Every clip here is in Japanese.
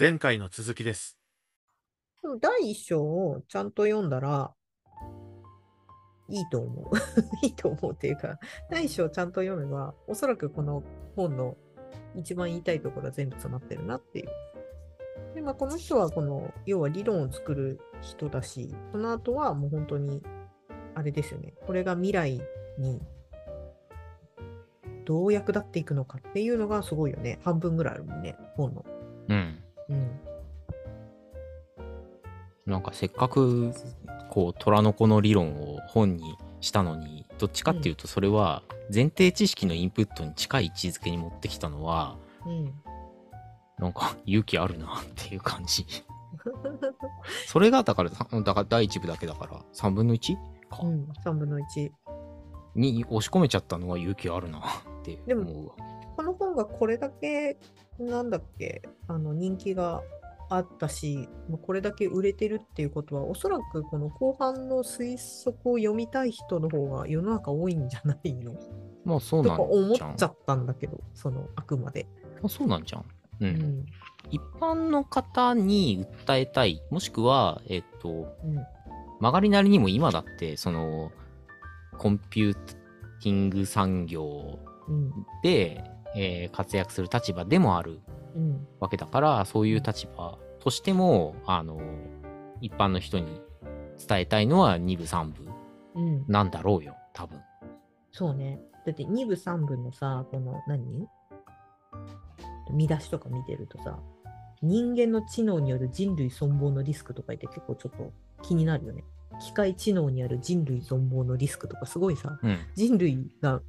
前回の続きです。でも第一章をちゃんと読んだら、いいと思う。いいと思うっていうか、第一章をちゃんと読めば、おそらくこの本の一番言いたいところは全部詰まってるなっていう。で、まあ、この人はこの、要は理論を作る人だし、その後はもう本当に、あれですよね。これが未来にどう役立っていくのかっていうのがすごいよね。半分ぐらいあるもんね、本の。うん。うん。なんかせっかく、こう、虎の子の理論を本にしたのに、どっちかっていうと、それは前提知識のインプットに近い位置づけに持ってきたのは、うん。なんか勇気あるなっていう感じ。それが、だから、だから第一部だけだから、3分の 1? か、うん、3分の1。に押し込めちゃったのは勇気あるなって思うわ。この本がこれだけ、なんだっけ、あの人気があったし、これだけ売れてるっていうことは、おそらくこの後半の推測を読みたい人の方が世の中多いんじゃないの？まあそうなんとか思っ。ちゃったんだけど、そのあくまで。まあそうなんじゃん。う。うんん。一般の方に訴えたい、もしくは、えっと、うん。曲がりなりにも今だって、その、コンピューティング産業うん。で、えー活躍する立場でもあるうん。わけだから、そういう立場としても、あの、一般の人に伝えたいのは2部3部うん。なんだろうよ、多分。そうね。だって2部3部のさ、この何？見出しとか見てるとさ、人間の知能による人類存亡のリスクとか言って結構ちょっと気になるよね。機械知能による人類存亡のリスクとかすごいさ、うん。人類が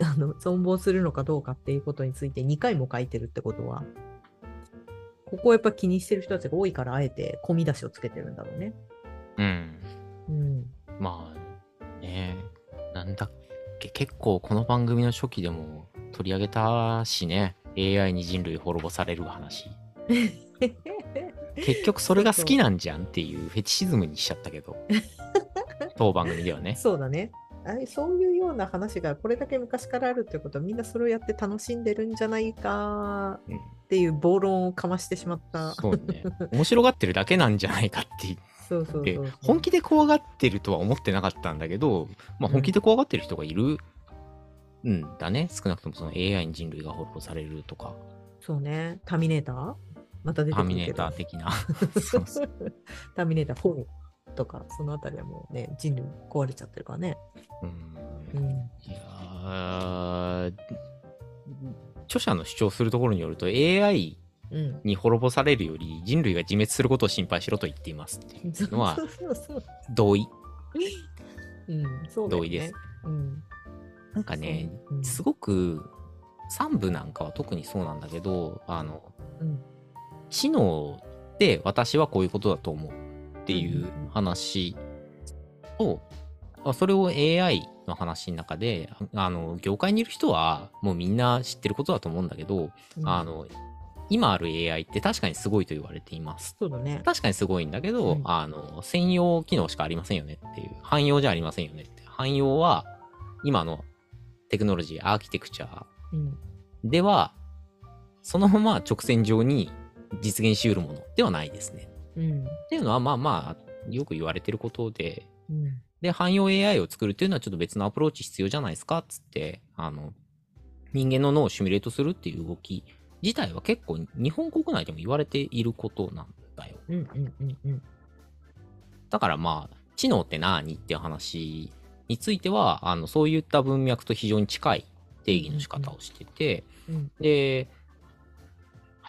あの存亡するのかどうかっていうことについて2回も書いてるってことは、ここをやっぱ気にしてる人たちが多いからあえて込み出しをつけてるんだろうね。うん。うん。まあ、ねなんだっけ、結構この番組の初期でも取り上げたしね、AI に人類滅ぼされる話。結局それが好きなんじゃんっていうフェチシズムにしちゃったけど、当番組ではね。そうだね。そういうような話がこれだけ昔からあるってことはみんなそれをやって楽しんでるんじゃないかうんっていう暴論をかましてしまった。そうね。面白がってるだけなんじゃないかって言そうそうそうそう。本気で怖がってるとは思ってなかったんだけど、まあ、本気で怖がってる人がいるんだね。少なくともその AI に人類が滅ぼされるとか、そうね。ターミネーターまた出てターミネー。ター的な。そうそうターミネーター4とか、そのあたりはもうね、人類壊れちゃってるからね。うんうん。いやー著者の主張するところによると AI うん。に滅ぼされるより人類が自滅することを心配しろと言っていますっていうのは。同意うん、同意です。うん。なんかねうんすごく3部なんかは特にそうなんだけどあのうん。知能って私はこういうことだと思うっていう話を、あそれを AI の話の中であの業界にいる人はもうみんな知ってることだと思うんだけど、うんあの今ある AI って確かにすごいと言われています。そうだね。確かにすごいんだけど、うんあの専用機能しかありませんよねっていう汎用じゃありませんよねって汎用は今のテクノロジーアーキテクチャうん。ではそのまま直線上に実現しうるものではないですねうん。っていうのはまあまあよく言われてることでうん。で汎用 AI を作るっていうのはちょっと別のアプローチ必要じゃないですか？っつってあの人間の脳をシミュレートするっていう動き自体は結構日本国内でも言われていることなんだようん。うん。うん。うん。だからまあ、知能って何っていう話については、あの、そういった文脈と非常に近い定義の仕方をしてて、うん。で、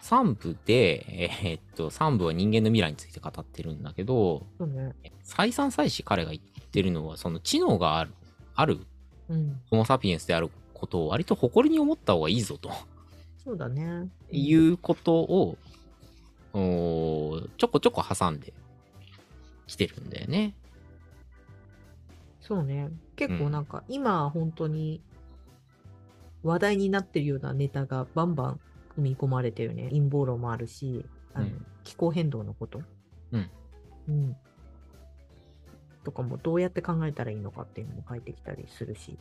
3部で、えーっと、3部は人間の未来について語ってるんだけど、そうね。再三再四彼が言ってるのは、その知能がある、あるうん。ホモ・サピエンスであることを割と誇りに思った方がいいぞとそうだね。いうことを、ちょこちょこ挟んできてるんだよね。そうね。結構なんか、今本当に話題になってるようなネタがバンバン組み込まれてるね。陰謀論もあるし、あのうん気候変動のこと。うん。うん。とかもどうやって考えたらいいのかっていうのも書いてきたりするし。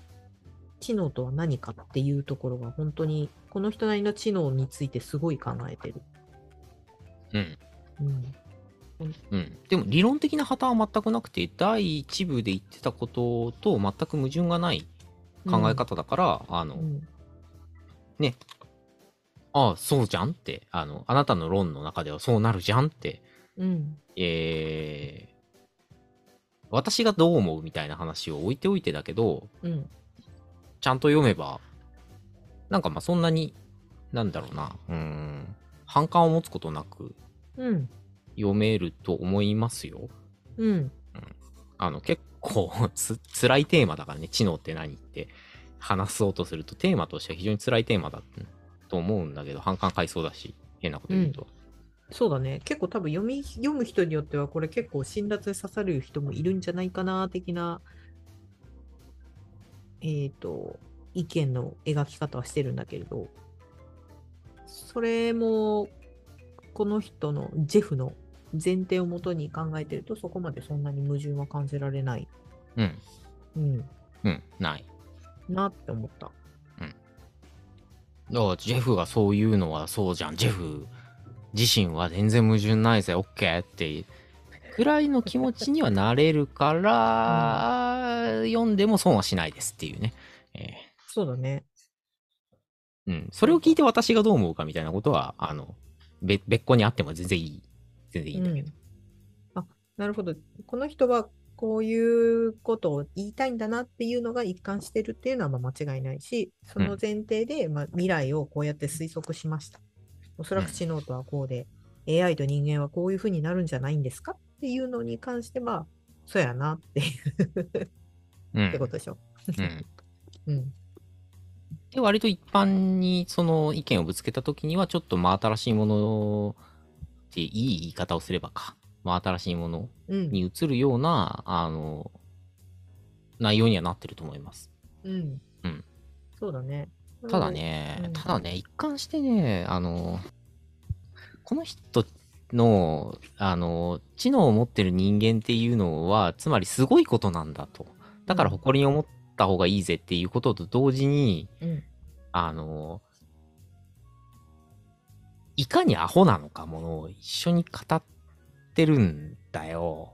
知能とは何かっていうところが本当にこの人なりの知能についてすごい考えてる。うん。うん。うん。でも理論的な破綻は全くなくて、第一部で言ってたことと全く矛盾がない考え方だから、あの、うん。ああ、そうじゃんって、あの、あなたの論の中ではそうなるじゃんって、うん。えー、私がどう思うみたいな話を置いておいてだけど、うん。ちゃんと読めば、なんかまあそんなに、なんだろうな、うーん、反感を持つことなくうん。読めると思いますよ。うん。あの、結構 つ、辛いテーマだからね、知能って何って話そうとすると、テーマとしては非常に辛いテーマだと思うんだけど、反感買いそうだし、変なこと言うと。そうだね。結構多分読み、読む人によっては、これ結構辛辣で刺さる人もいるんじゃないかな、的な、えっ、と、意見の描き方はしてるんだけれど、それも、この人のジェフの前提をもとに考えてると、そこまでそんなに矛盾は感じられない、うん、うん、うん、ない。なって思った。だから、ジェフがそういうのはそうじゃん。ジェフ自身は全然矛盾ないぜ、オッケーって、くらいの気持ちにはなれるから、読んでも損はしないですっていうね。えそうだね。ーうん。それを聞いて私がどう思うかみたいなことは、あの、べ別個にあっても全然いい。全然いいんだけど。あ、なるほど。この人はこういうことを言いたいんだなっていうのが一貫してるっていうのはまあ間違いないし、その前提で、まあ、未来をこうやって推測しました。おそらく知能とはこうで、AI と人間はこういうふうになるんじゃないんですかっていうのに関しては、そうやなっていううんってことでしょ。うん。うん。で、割と一般にその意見をぶつけたときには、ちょっと真新しいものっていい言い方をすればか。真新しいものうん。に移るような、あの、内容にはなってると思います。うん。うんそうだね。ただね、うんただね、一貫してね、あの、この人の、あの、知能を持ってる人間っていうのは、つまりすごいことなんだと。だから誇りに思った方がいいぜっていうことと同時に、うん。あの、いかにアホなのかものを一緒に語ってるんだよ。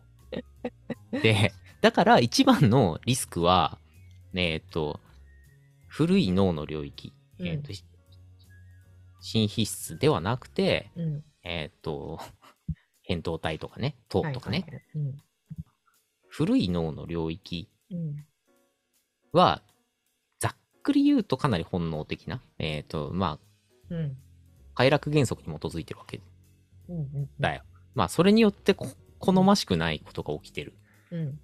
で、だから一番のリスクは、ねえっと、古い脳の領域、うんえっと、新皮質ではなくて、うん。えっと、扁桃体とかね、糖とかね。古い脳の領域うん。は、ざっくり言うとかなり本能的な、えっと、まあ、うん。快楽原則に基づいてるわけ。だよ。まあ、それによってこ好ましくないことが起きてるうん。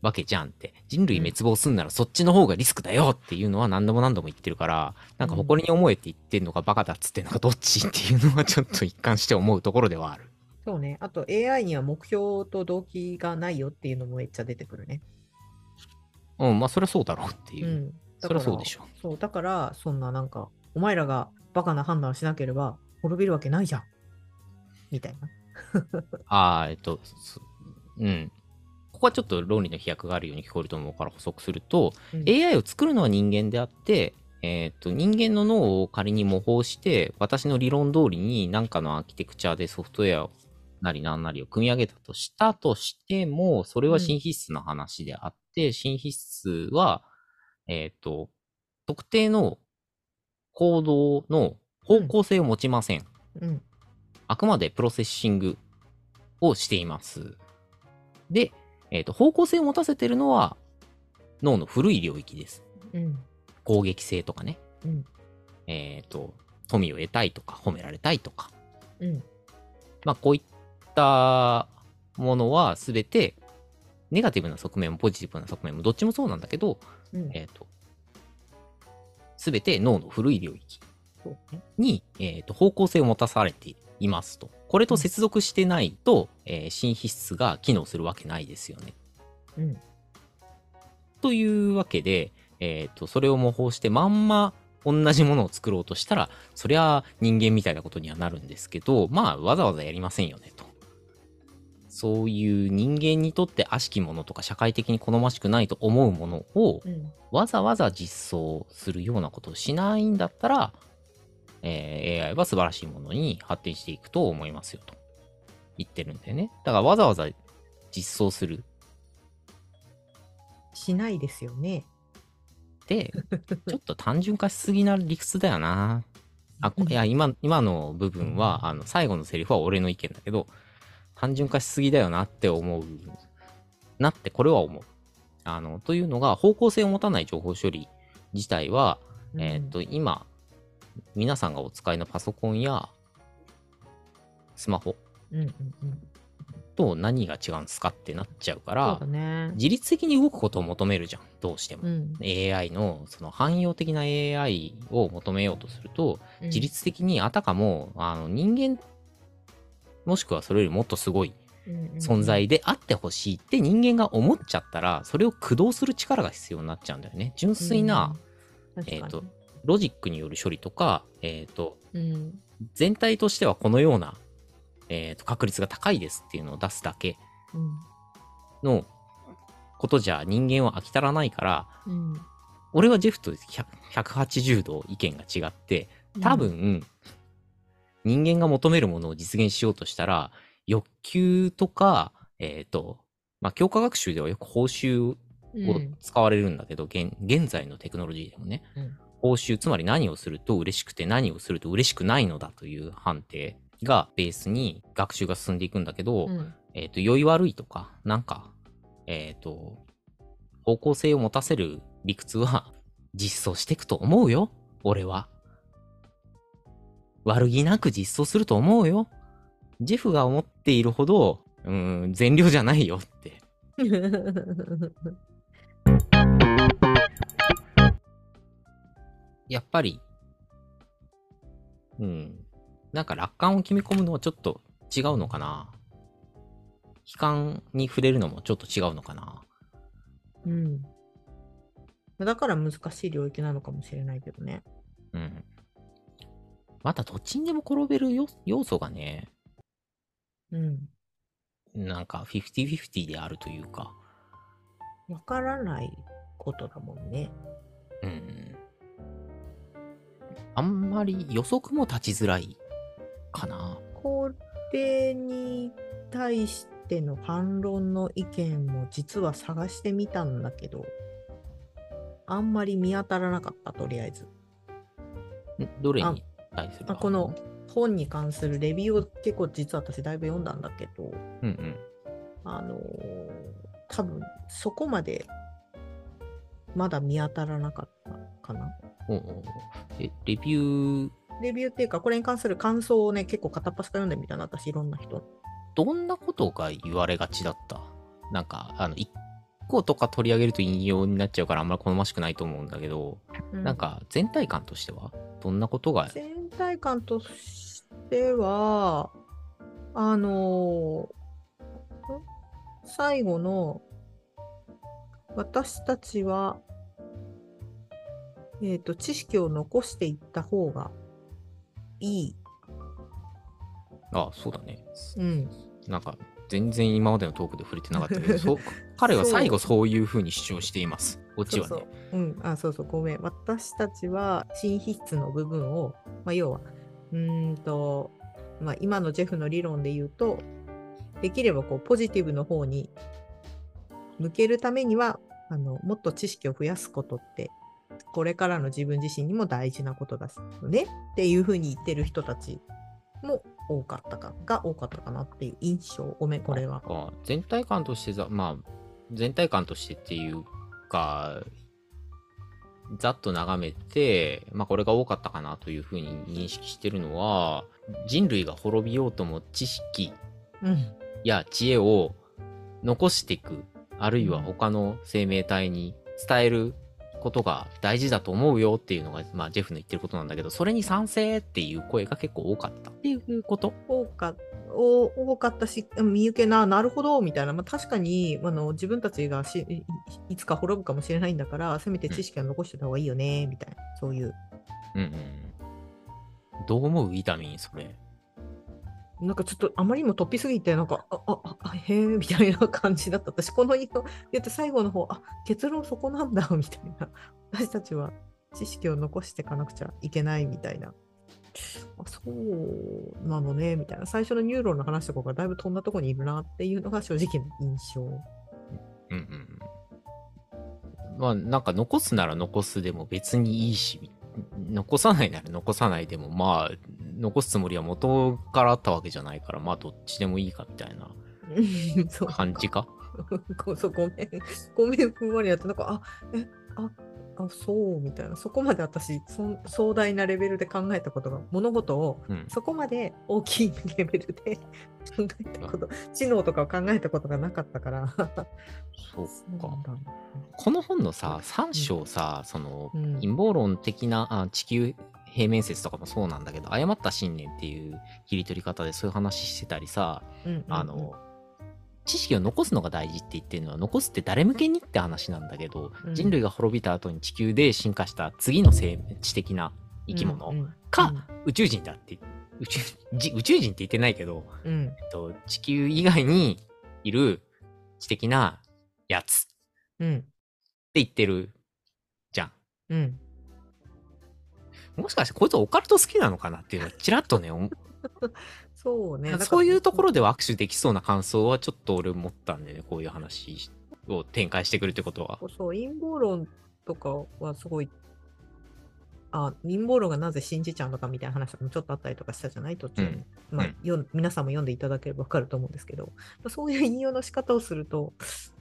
わけじゃんって。人類滅亡すんならそっちの方がリスクだよっていうのは何度も何度も言ってるから、なんか誇りに思えって言ってんのかバカだっつってんのかどっちっていうのはちょっと一貫して思うところではある。そうね。あと AI には目標と動機がないよっていうのもめっちゃ出てくるね。うん、まあそれはそうだろうっていうう。ん。そりゃそうでしょ。そう、だから、そんななんか、お前らがバカな判断をしなければ滅びるわけないじゃん。みたいな。ああ、えっと、すうん。ここはちょっと論理の飛躍があるように聞こえると思うから補足すると、うん AI を作るのは人間であって、えっと人間の脳を仮に模倣して私の理論通りに何かのアーキテクチャでソフトウェアなりなんなりを組み上げたとしたとしてもそれは新皮質の話であって、新皮質は、えっと特定の行動の方向性を持ちません、うん。あくまでプロセッシングをしています。で、えっ、と、方向性を持たせてるのは脳の古い領域です。うん。攻撃性とかね。うん。えっ、と、富を得たいとか、褒められたいとか。うん。まあ、こういったものはすべて、ネガティブな側面もポジティブな側面もどっちもそうなんだけど、うん。えっ、と、すべて脳の古い領域。に、えー、と方向性を持たされていますと。これと接続してないと、えー新皮質が機能するわけないですよね。うん。というわけで、えー、とそれを模倣してまんま同じものを作ろうとしたら、そりゃ人間みたいなことにはなるんですけど、まあわざわざやりませんよねと。そういう人間にとって悪しきものとか社会的に好ましくないと思うものをうん。わざわざ実装するようなことをしないんだったら、えー AI は素晴らしいものに発展していくと思いますよと。言ってるんだよね。だからわざわざ実装する。しないですよね。で、ちょっと単純化しすぎな理屈だよな。あ、いや、今、今の部分は、あの、最後のセリフは俺の意見だけど、単純化しすぎだよなって思う。なって、これは思う。あの、というのが、方向性を持たない情報処理自体は、えーっと、今、皆さんがお使いのパソコンや、スマホ。と何が違うんですかってなっちゃうからだ、ね。自律的に動くことを求めるじゃん、どうしても。うん。AI の、その汎用的な AI を求めようとすると、うん自律的にあたかも、あの、人間、もしくはそれよりもっとすごい存在であってほしいって人間が思っちゃったら、それを駆動する力が必要になっちゃうんだよね。純粋な、うん、えーとロジックによる処理とか、えっ、と、うん。全体としてはこのような、えーと確率が高いですっていうのを出すだけうん。のことじゃ人間は飽き足らないから、うん。俺はジェフと100 180度意見が違って、多分、人間が求めるものを実現しようとしたら、欲求とか、えっ、と、まあ、強化学習ではよく報酬をうん。使われるんだけど、現現在のテクノロジーでもね、うん報酬、つまり何をすると嬉しくて何をすると嬉しくないのだという判定がベースに学習が進んでいくんだけど、うんえっ、と、良い悪いとか、なんか、えっ、と、方向性を持たせる理屈は実装していくと思うよ、俺は。悪気なく実装すると思うよ。ジェフが思っているほど、うーん、善良じゃないよって。やっぱり、うん、なんか楽観を決め込むのはちょっと違うのかな。悲観に触れるのもちょっと違うのかな。うんだから難しい領域なのかもしれないけどね。うん。またどっちにでも転べるよ要素がね、うん。なんか50-50であるというか、わからないことだもんね。うん。あんまり予測も立ちづらいかな。これに対しての反論の意見も実は探してみたんだけど、あんまり見当たらなかった、とりあえず。んどれに対するあこの本に関するレビューを結構実は私だいぶ読んだんだけど、うんうん。あのー多分そこまでまだ見当たらなかったかな。おうおうおうえ、レビュー、レビューっていうか、これに関する感想をね、結構片っ端から読んでみたな、私、いろんな人。どんなことが言われがちだった？なんか、あの、一個とか取り上げると引用になっちゃうからあんまり好ましくないと思うんだけど、うん。なんか全体感としては？どんなことが、全体感としては、あのーん？最後の、私たちは、えっ、と、知識を残していった方がいい。あそうだね。うん。なんか、全然今までのトークで触れてなかったけど、そう 彼は最後そういう風に主張しています。こっちはね。そうそう。うん。あ、そうそう、ごめん。私たちは、新皮質の部分を、まあ、要は、うーんと、まあ、今のジェフの理論で言うと、できればこうポジティブの方に向けるためには、あのもっと知識を増やすことって、これからの自分自身にも大事なことだよねっていうふうに言ってる人たちも多かったか、が多かったかなっていう印象。ごめん、これは。あ全体感としてざ、まあ、全体感としてっていうか、ざっと眺めて、まあこれが多かったかなというふうに認識してるのは、人類が滅びようとも知識うん。や知恵を残していく、あるいは他の生命体に伝えることが大事だと思うよっていうのが、まあジェフの言ってることなんだけど、それに賛成っていう声が結構多かったっていうこと？多かお多かったし、うん見受けな、なるほど、みたいな。まあ、確かにあの自分たちがしいいつか滅ぶかもしれないんだから、せめて知識は残してた方がいいよね、みたいな。そういう。うんうん。どう思う？イタミン、それ。なんかちょっとあまりにも突飛すぎて、なんか、あ、あ、あ、へえ、みたいな感じだった。私、この言う言って最後の方、あ、結論そこなんだ、みたいな。私たちは知識を残していかなくちゃいけないみたいな。あそうなのね、みたいな。最初のニューロンの話とかがだいぶ飛んだとこにいるなっていうのが正直な印象。うんうん。まあなんか残すなら残すでも別にいいし、み残さないなら残さないでもまあ残すつもりは元からあったわけじゃないからまあどっちでもいいかみたいな 感じか？ごめん、ごめん、ふんわりやって、なんか、あえ、ああそうみたいな、そこまで私そ、壮大なレベルで考えたことが、物事をうん。そこまで大きいレベルで 考えたこと、知能とかを考えたことがなかったから、そうか。この本のさ、3章さ、その、うん。陰謀論的なあ地球平面説とかもそうなんだけど、誤った信念っていう切り取り方でそういう話してたりさ、うんうんうん。あの、知識を残すのが大事って言ってるのは、残すって誰向けにって話なんだけど、うん。人類が滅びた後に地球で進化した次の生知的な生き物、うんうんか宇宙人だって、宇宙じ宇宙人って言ってないけど、うん。えっと、地球以外にいる知的なやつってうん。言ってるじゃん。うん。もしかしてこいつオカルト好きなのかなっていうのはちらっとね、思 そうね。そういうところでは握手できそうな感想はちょっと俺思ったんでね、こういう話を展開してくるってことは。そう、陰謀論とかはすごい、あ、陰謀論がなぜ信じちゃうのかみたいな話もちょっとあったりとかしたじゃない？途中に。まあうんよん皆さんも読んでいただければ分かると思うんですけど、そういう引用の仕方をすると、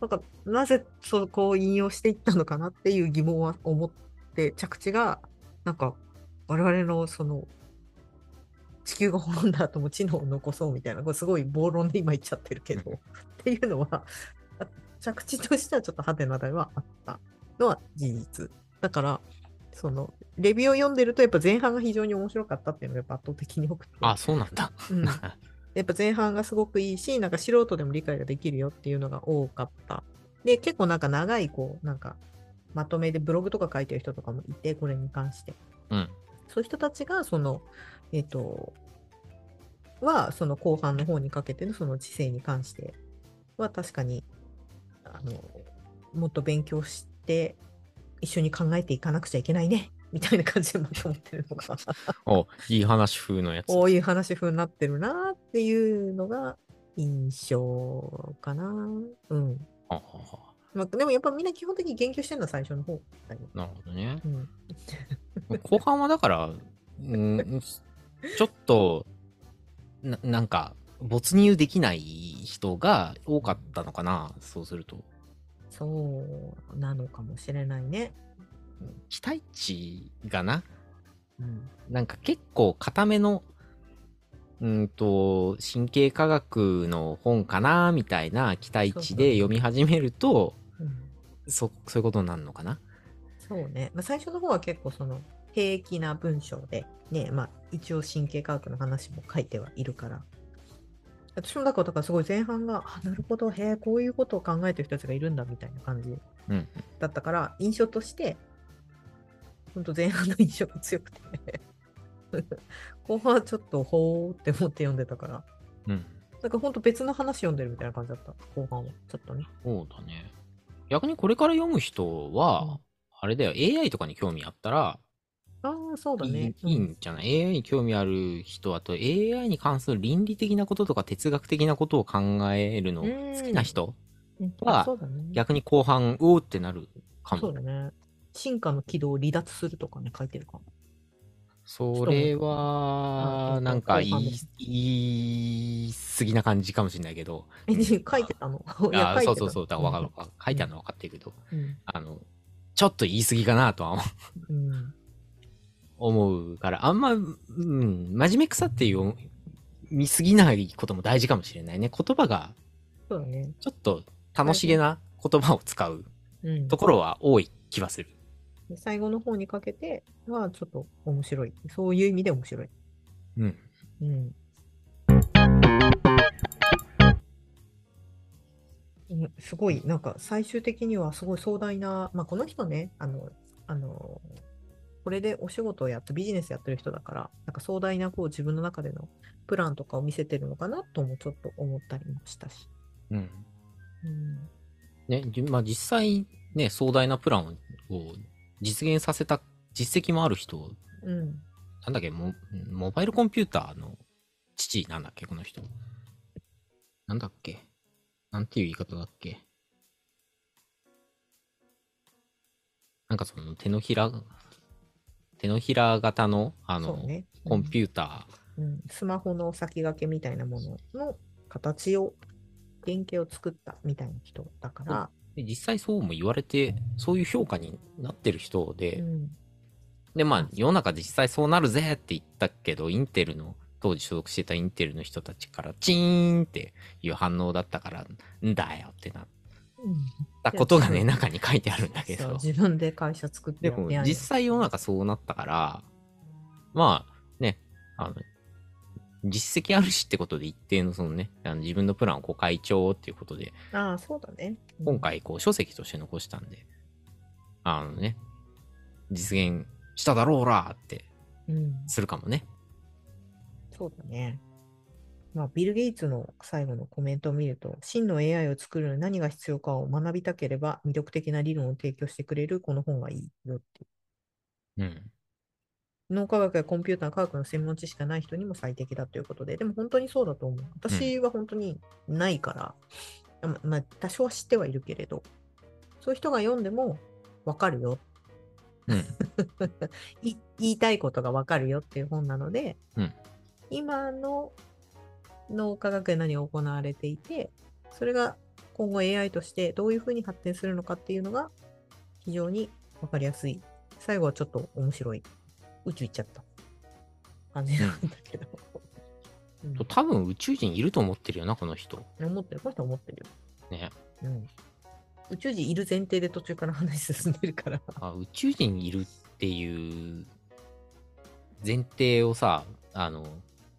なんかなぜそこを引用していったのかなっていう疑問は思って、着地が、なんか我々のその、地球が滅んだ後も知能を残そうみたいな、これすごい暴論で今言っちゃってるけど、っていうのは、あ 着地としてはちょっとハテナではあったのは事実。だから、その、レビューを読んでると、やっぱ前半が非常に面白かったっていうのがやっぱ圧倒的に多くて。あ、そうなんだ。うん やっぱ前半がすごくいいし、なんか素人でも理解ができるよっていうのが多かった。で、結構なんか長い、こう、なんか、まとめでブログとか書いてる人とかもいて、これに関して。うん。そういう人たちが、その、えっ、と、は、その後半の方にかけてのその知性に関しては確かに、あの、もっと勉強して、一緒に考えていかなくちゃいけないね、みたいな感じでまとまってるのが、お、いい話風のやつ。こういう話風になってるなっていうのが印象かな。うん。あははまあ、でもやっぱみんな基本的に言及してるのは最初の方。なるほどね。うん。後半はだから、うん、ちょっと、ななんか、没入できない人が多かったのかな、そうすると。そうなのかもしれないね。期待値がな、うん。なんか結構固めの、うんと、神経科学の本かな、みたいな期待値で読み始めると、うん、そそういうことになるのかな。そうね。まあ、最初の方は結構その平気な文章で、ね、まあ一応神経科学の話も書いてはいるから。私もだから、だからすごい前半が、あ、なるほど、へえ、こういうことを考えてる人たちがいるんだみたいな感じうん。だったから、印象として、本当前半の印象が強くて、後半はちょっとほーって思って読んでたから、うん。なんか本当別の話読んでるみたいな感じだった、後半は。ちょっとね。そうだね。逆にこれから読む人は、うんあれだよ、AI とかに興味あったら、ああ、そうだいいね。いいんじゃない ?AI に興味ある人はと AI に関する倫理的なこととか哲学的なことを考えるのうん。好きな人うん。は。逆に後半うおーってなるかも。そうだね。進化の軌道を離脱するとかね、書いてるかも。それあはうんなんか言い言い過ぎな感じかもしれないけど。え、書いてたの？いやあ書いてた。そうそうそう。だからわかる書いてあるのは分かってるけど。うん。あのちょっと言い過ぎかなとはうん。思うからあんま、うん、真面目くさっていう見過ぎないことも大事かもしれないね言葉がそうだね。ちょっと楽しげな言葉を使ううん。ところは多い気はする。で最後の方にかけてはちょっと面白い。そういう意味で面白い。うん。うん。うんすごい、なんか最終的にはすごい壮大な、まあ、この人ね、あの、あの、これでお仕事をやってビジネスやってる人だから、なんか壮大なこう自分の中でのプランとかを見せてるのかなともちょっと思ったりもしたし。うん。うん、ね、じまあ実際ね、壮大なプランを実現させた実績もある人うん、なんだっけ、モモバイルコンピューターの父なんだっけ、この人。なんだっけ？なんていう言い方だっけ？なんかその手のひら、手のひら型の、あの、ね。コンピューター、うん、スマホの先駆けみたいなものの形を、原型を作ったみたいな人だから、で実際そうも言われて、そういう評価になってる人で、うん。で、まあ、世の中で実際そうなるぜって言ったけど、インテルの、当時所属してたインテルの人たちから、チーンっていう反応だったから、んだよってなったことがね、中に書いてあるんだけど。自分で会社作ってでも実際世の中そうなったから、まあ、ね、あの、実績あるしってことで一定のそのね、あの自分のプランをこう会長っていうことで、ああ、そうだね。うん今、回こう書籍として残したんで、あのね、実現しただろうらってうん、するかもね。そうだね。まあ、ビル・ゲイツの最後のコメントを見ると、真の AI を作るのに何が必要かを学びたければ、魅力的な理論を提供してくれるこの本がいいよっていう。うん。脳科学やコンピューター、科学の専門知識がない人にも最適だということで、でも本当にそうだと思う。私は本当にないから、ままあ、多少は知ってはいるけれど、そういう人が読んでも分かるよ。うん。い 言いたいことが分かるよっていう本なので、うん今の脳科学で何が行われていて、それが今後 AI としてどういうふうに発展するのかっていうのが非常に分かりやすい。最後はちょっと面白い。宇宙行っちゃった感じなんだけど。うん多分宇宙人いると思ってるよな、この人。思ってる。この人は思ってるよ。ね。うん。宇宙人いる前提で途中から話進んでるから。あ宇宙人いるっていう前提をさ、あの、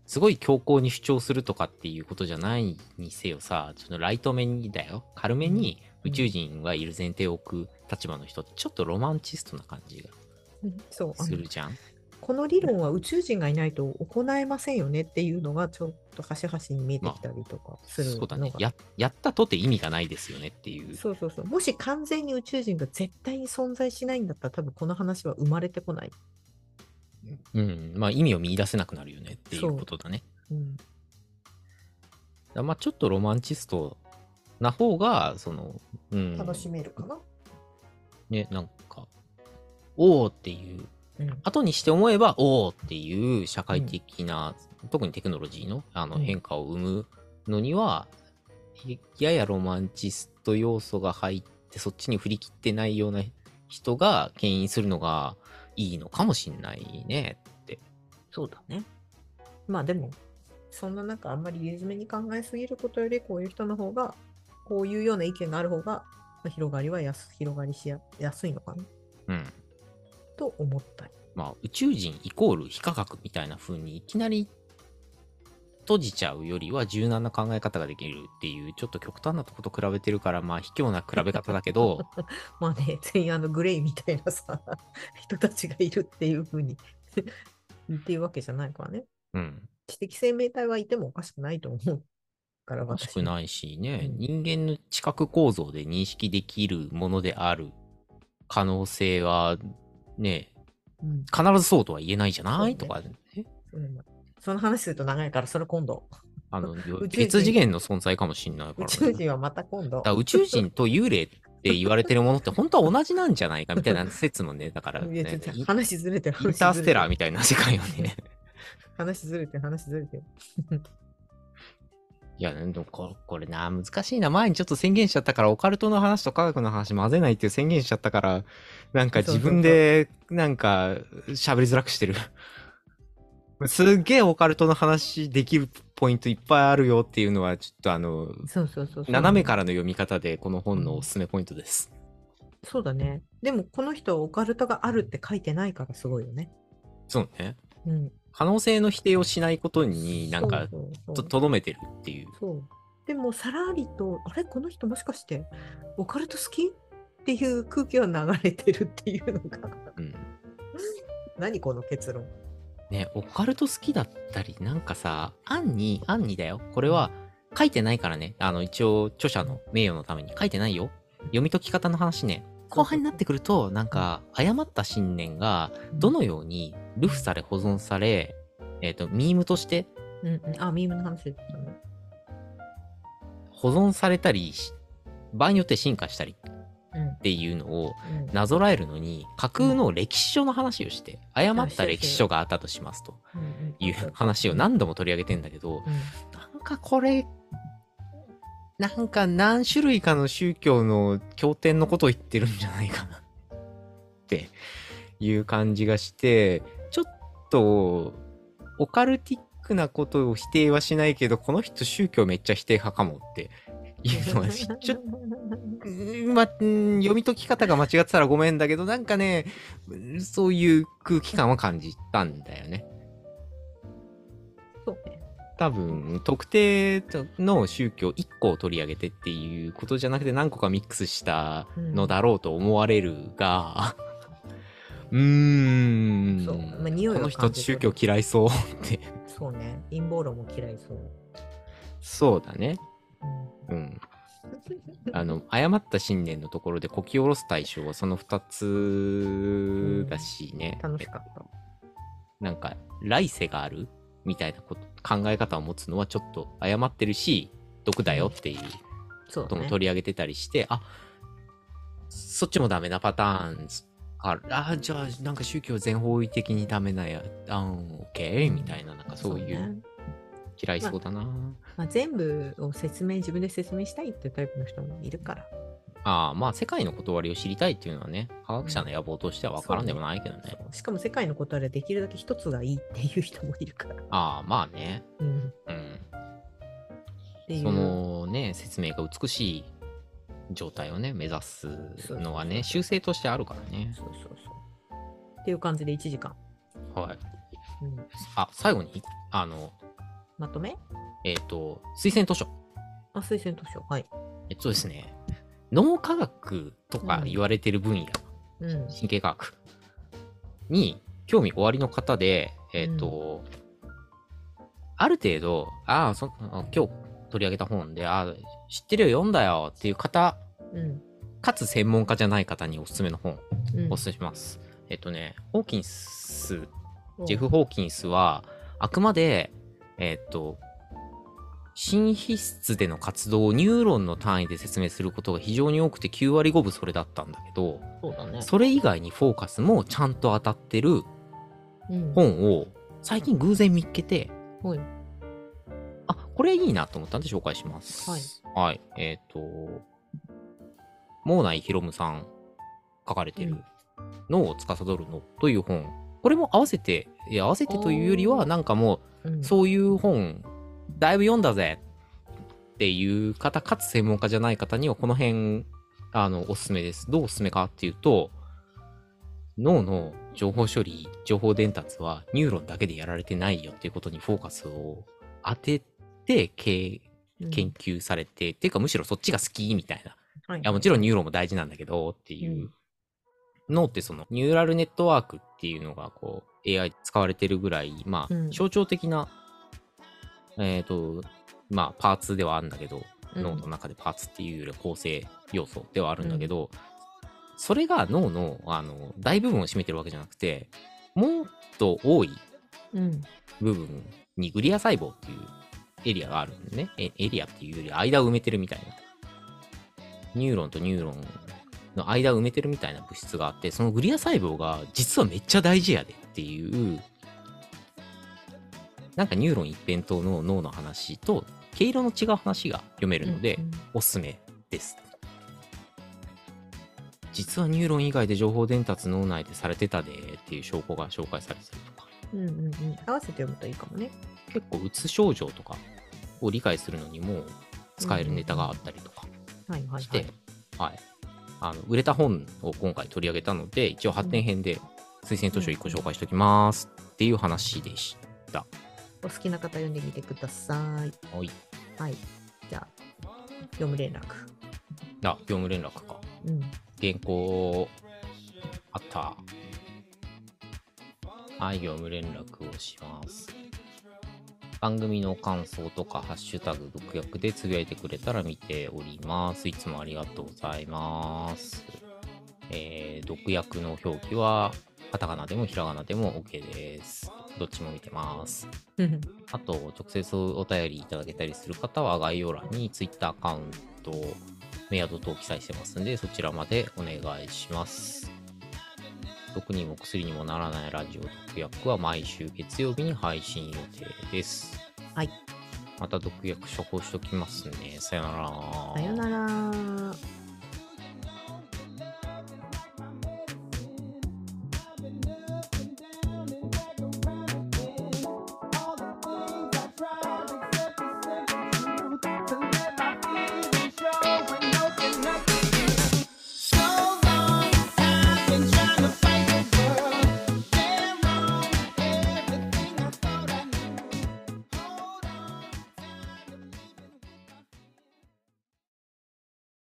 すごい強硬に主張するとかっていうことじゃないにせよさ、そのライト目にだよ、軽めに宇宙人がいる前提を置く立場の人ってちょっとロマンチストな感じがするじゃん。この理論は宇宙人がいないと行えませんよねっていうのがちょっと端々に見えてきたりとかするのが、そうだね。ややったとて意味がないですよねっていう。そうそうそう。もし完全に宇宙人が絶対に存在しないんだったら多分この話は生まれてこない。うん。まあ意味を見出せなくなるよねっていうことだね。うん。だまあちょっとロマンチストな方が、その、うん。楽しめるかな。ね、なんか、おーっていう、うん。後にして思えば、おーっていう社会的な、特にテクノロジーのあのうん変化を生むのには、ややロマンチスト要素が入って、そっちに振り切ってないような人が牽引するのがいいのかもしんないねって。そうだね。まあでも、そんな中あんまり緩めに考えすぎることより、こういう人の方が、こういうような意見がある方が、まあ広がりはやす広がりしややすいのかなうん。と思ったり。まあ、宇宙人イコール非科学みたいな風にいきなり閉じちゃうよりは柔軟な考え方ができるっていう、ちょっと極端なとこと比べてるから、まあ、卑怯な比べ方だけど、まあね、全員あのグレイみたいなさ、人たちがいるっていうふうに言 っていうわけじゃないからね。うん。知的生命体はいてもおかしくないと思うから、おかし私くないしね、うん。人間の知覚構造で認識できるものである可能性は、ね、うん。必ずそうとは言えないじゃない、ね。とかね。うんその話すると長いから、それ今度。あの、別次元の存在かもしんないか宇ら、ね。宙人はまた今度宇宙人と幽霊って言われてるものって本当は同じなんじゃないかみたいな説もね、だから、ね、話ずれてる。インターステラーみみたいな世界をね。話ずれてる、話ずれてる。いや、でもここれな、難しいな。前にちょっと宣言しちゃったから、オカルトの話と科学の話混ぜないっていう宣言しちゃったから、なんか自分で、なんか、喋りづらくしてる。すっげえオカルトの話できるポイントいっぱいあるよっていうのは、ちょっとあの、そうそうそう。斜めからの読み方で、この本のおすすめポイントです。そうだね。でも、この人はオカルトがあるって書いてないからすごいよね。そうね。うん。可能性の否定をしないことになんか、とどめてるっていう。そう。でも、さらりと、あれ？この人もしかして、オカルト好き？っていう空気は流れてるっていうのが、うん。何この結論？ね、オカルト好きだったり、なんかさ、案に、案にだよ。これは書いてないからね。あの、一応、著者の名誉のために書いてないよ。読み解き方の話ね。後半になってくると、なんか、誤った信念が、どのようにルフされ保存され、えっ、と、ミームとしてうんうん。あ、ミームの話。保存されたりし、場合によって進化したりうんっていうのをうん。なぞらえるのに、架空の歴史書の話をして、誤った歴史書があったとしますという話を何度も取り上げてんだけど、うん。なんかこれ、なんか何種類かの宗教の経典のことを言ってるんじゃないかなっていう感じがして、ちょっとオカルティックなことを否定はしないけど、この人宗教めっちゃ否定派かもっていうのはちょっと、うんま、うん読み解き方が間違ってたらごめんだけど、なんかね、うんそういう空気感は感じたんだよね。そうね。多分特定の宗教1個を取り上げてっていうことじゃなくて何個かミックスしたのだろうと思われるが、うーんそうまあ匂いこの人宗教嫌いそうってそうね。陰謀論も嫌いそう。そうだねうん。うんあの誤った信念のところでこき下ろす対象はその2つだしね、楽しかった。なんか来世があるみたいなこと考え方を持つのはちょっと誤ってるし毒だよっていう。ことも取り上げてたりして、あそっちもダメなパターンある。あじゃあなんか宗教全方位的にダメなやあんオッケー？みたいななんかそういうね嫌いそうだな、まあ、全部を説明、自分で説明したいっていうタイプの人もいるから。ああまあ世界の断りを知りたいっていうのはね科学者の野望としては分からんでもないけどねそうしかも世界のことあれできるだけ一つがいいっていう人もいるから。ああまあねうん。うん。そのね説明が美しい状態をね目指すのはね習性としてあるからねそうそうそう。っていう感じで1時間。はいうん、あ最後にあのまとめ？えっ、と推薦図書あ、推薦図書。はい。えっとですね、脳科学とか言われてる分野、うん。神経科学に興味おありの方で、えっと、ある程度、ああ、今日取り上げた本で、ああ、知ってるよ、読んだよっていう方、うん。かつ専門家じゃない方におすすめの本、うんおすすめします。えっとね、ホーキンス、おジェフ・ホーキンスは、あくまで、えっと、新皮質での活動をニューロンの単位で説明することが非常に多くて9割5分それだったんだけど、そうだね。それ以外にフォーカスもちゃんと当たってるうん。本を最近偶然見っけて、はい。あ、これいいなと思ったんで紹介します。はい。はい。えっ、と、モーナイヒロムさん書かれてるうん脳を司るのという本。これも合わせて、いや合わせてというよりは、なんかもうんう、そういう本、だいぶ読んだぜっていう方、かつ専門家じゃない方には、この辺、あの、おすすめです。どうおすすめかっていうと、脳の情報処理、情報伝達はニューロンだけでやられてないよっていうことにフォーカスを当てて、研究されて、っていうかむしろそっちが好きみたいな。はいいや、もちろんニューロンも大事なんだけどっていう。脳ってそのニューラルネットワークっていうのがこう AI 使われてるぐらい、まあうん象徴的な、えっ、と、まあパーツではあるんだけど、うん脳の中でパーツっていうよりは構成要素ではあるんだけど、それが脳のあの大部分を占めてるわけじゃなくて、もっと多いうん。部分にグリア細胞っていうエリアがあるんでね。えエリアっていうより間を埋めてるみたいな。ニューロンとニューロンの間を埋めてるみたいな物質があって、そのグリア細胞が実はめっちゃ大事やでっていう、なんかニューロン一辺倒の脳の話と、毛色の違う話が読めるので、うんおすすめです。実はニューロン以外で情報伝達脳内でされてたでっていう証拠が紹介されてたりとか。うんうんうん。合わせて読むといいかもね。結構うつ症状とかを理解するのにも使えるネタがあったりとかして、はい。はいあの売れた本を今回取り上げたので一応発展編で推薦図書1個紹介しておきますっていう話でした。お好きな方読んでみてください。はい。はい。じゃあ、読む連絡。あ、業務連絡か。うん。原稿あった。はい、業務連絡をします。番組の感想とか、ハッシュタグ、毒薬でつぶやいてくれたら見ております。いつもありがとうございます。えー、毒薬の表記は、カタカナでもひらがなでも OK です。どっちも見てます。あと、直接お便りいただけたりする方は概要欄に Twitter アカウント、メアド等記載してますんで、そちらまでお願いします。毒にも薬にもならないラジオ毒薬は毎週月曜日に配信予定です。はい。また毒薬処方しときますね。さよなら。さよなら。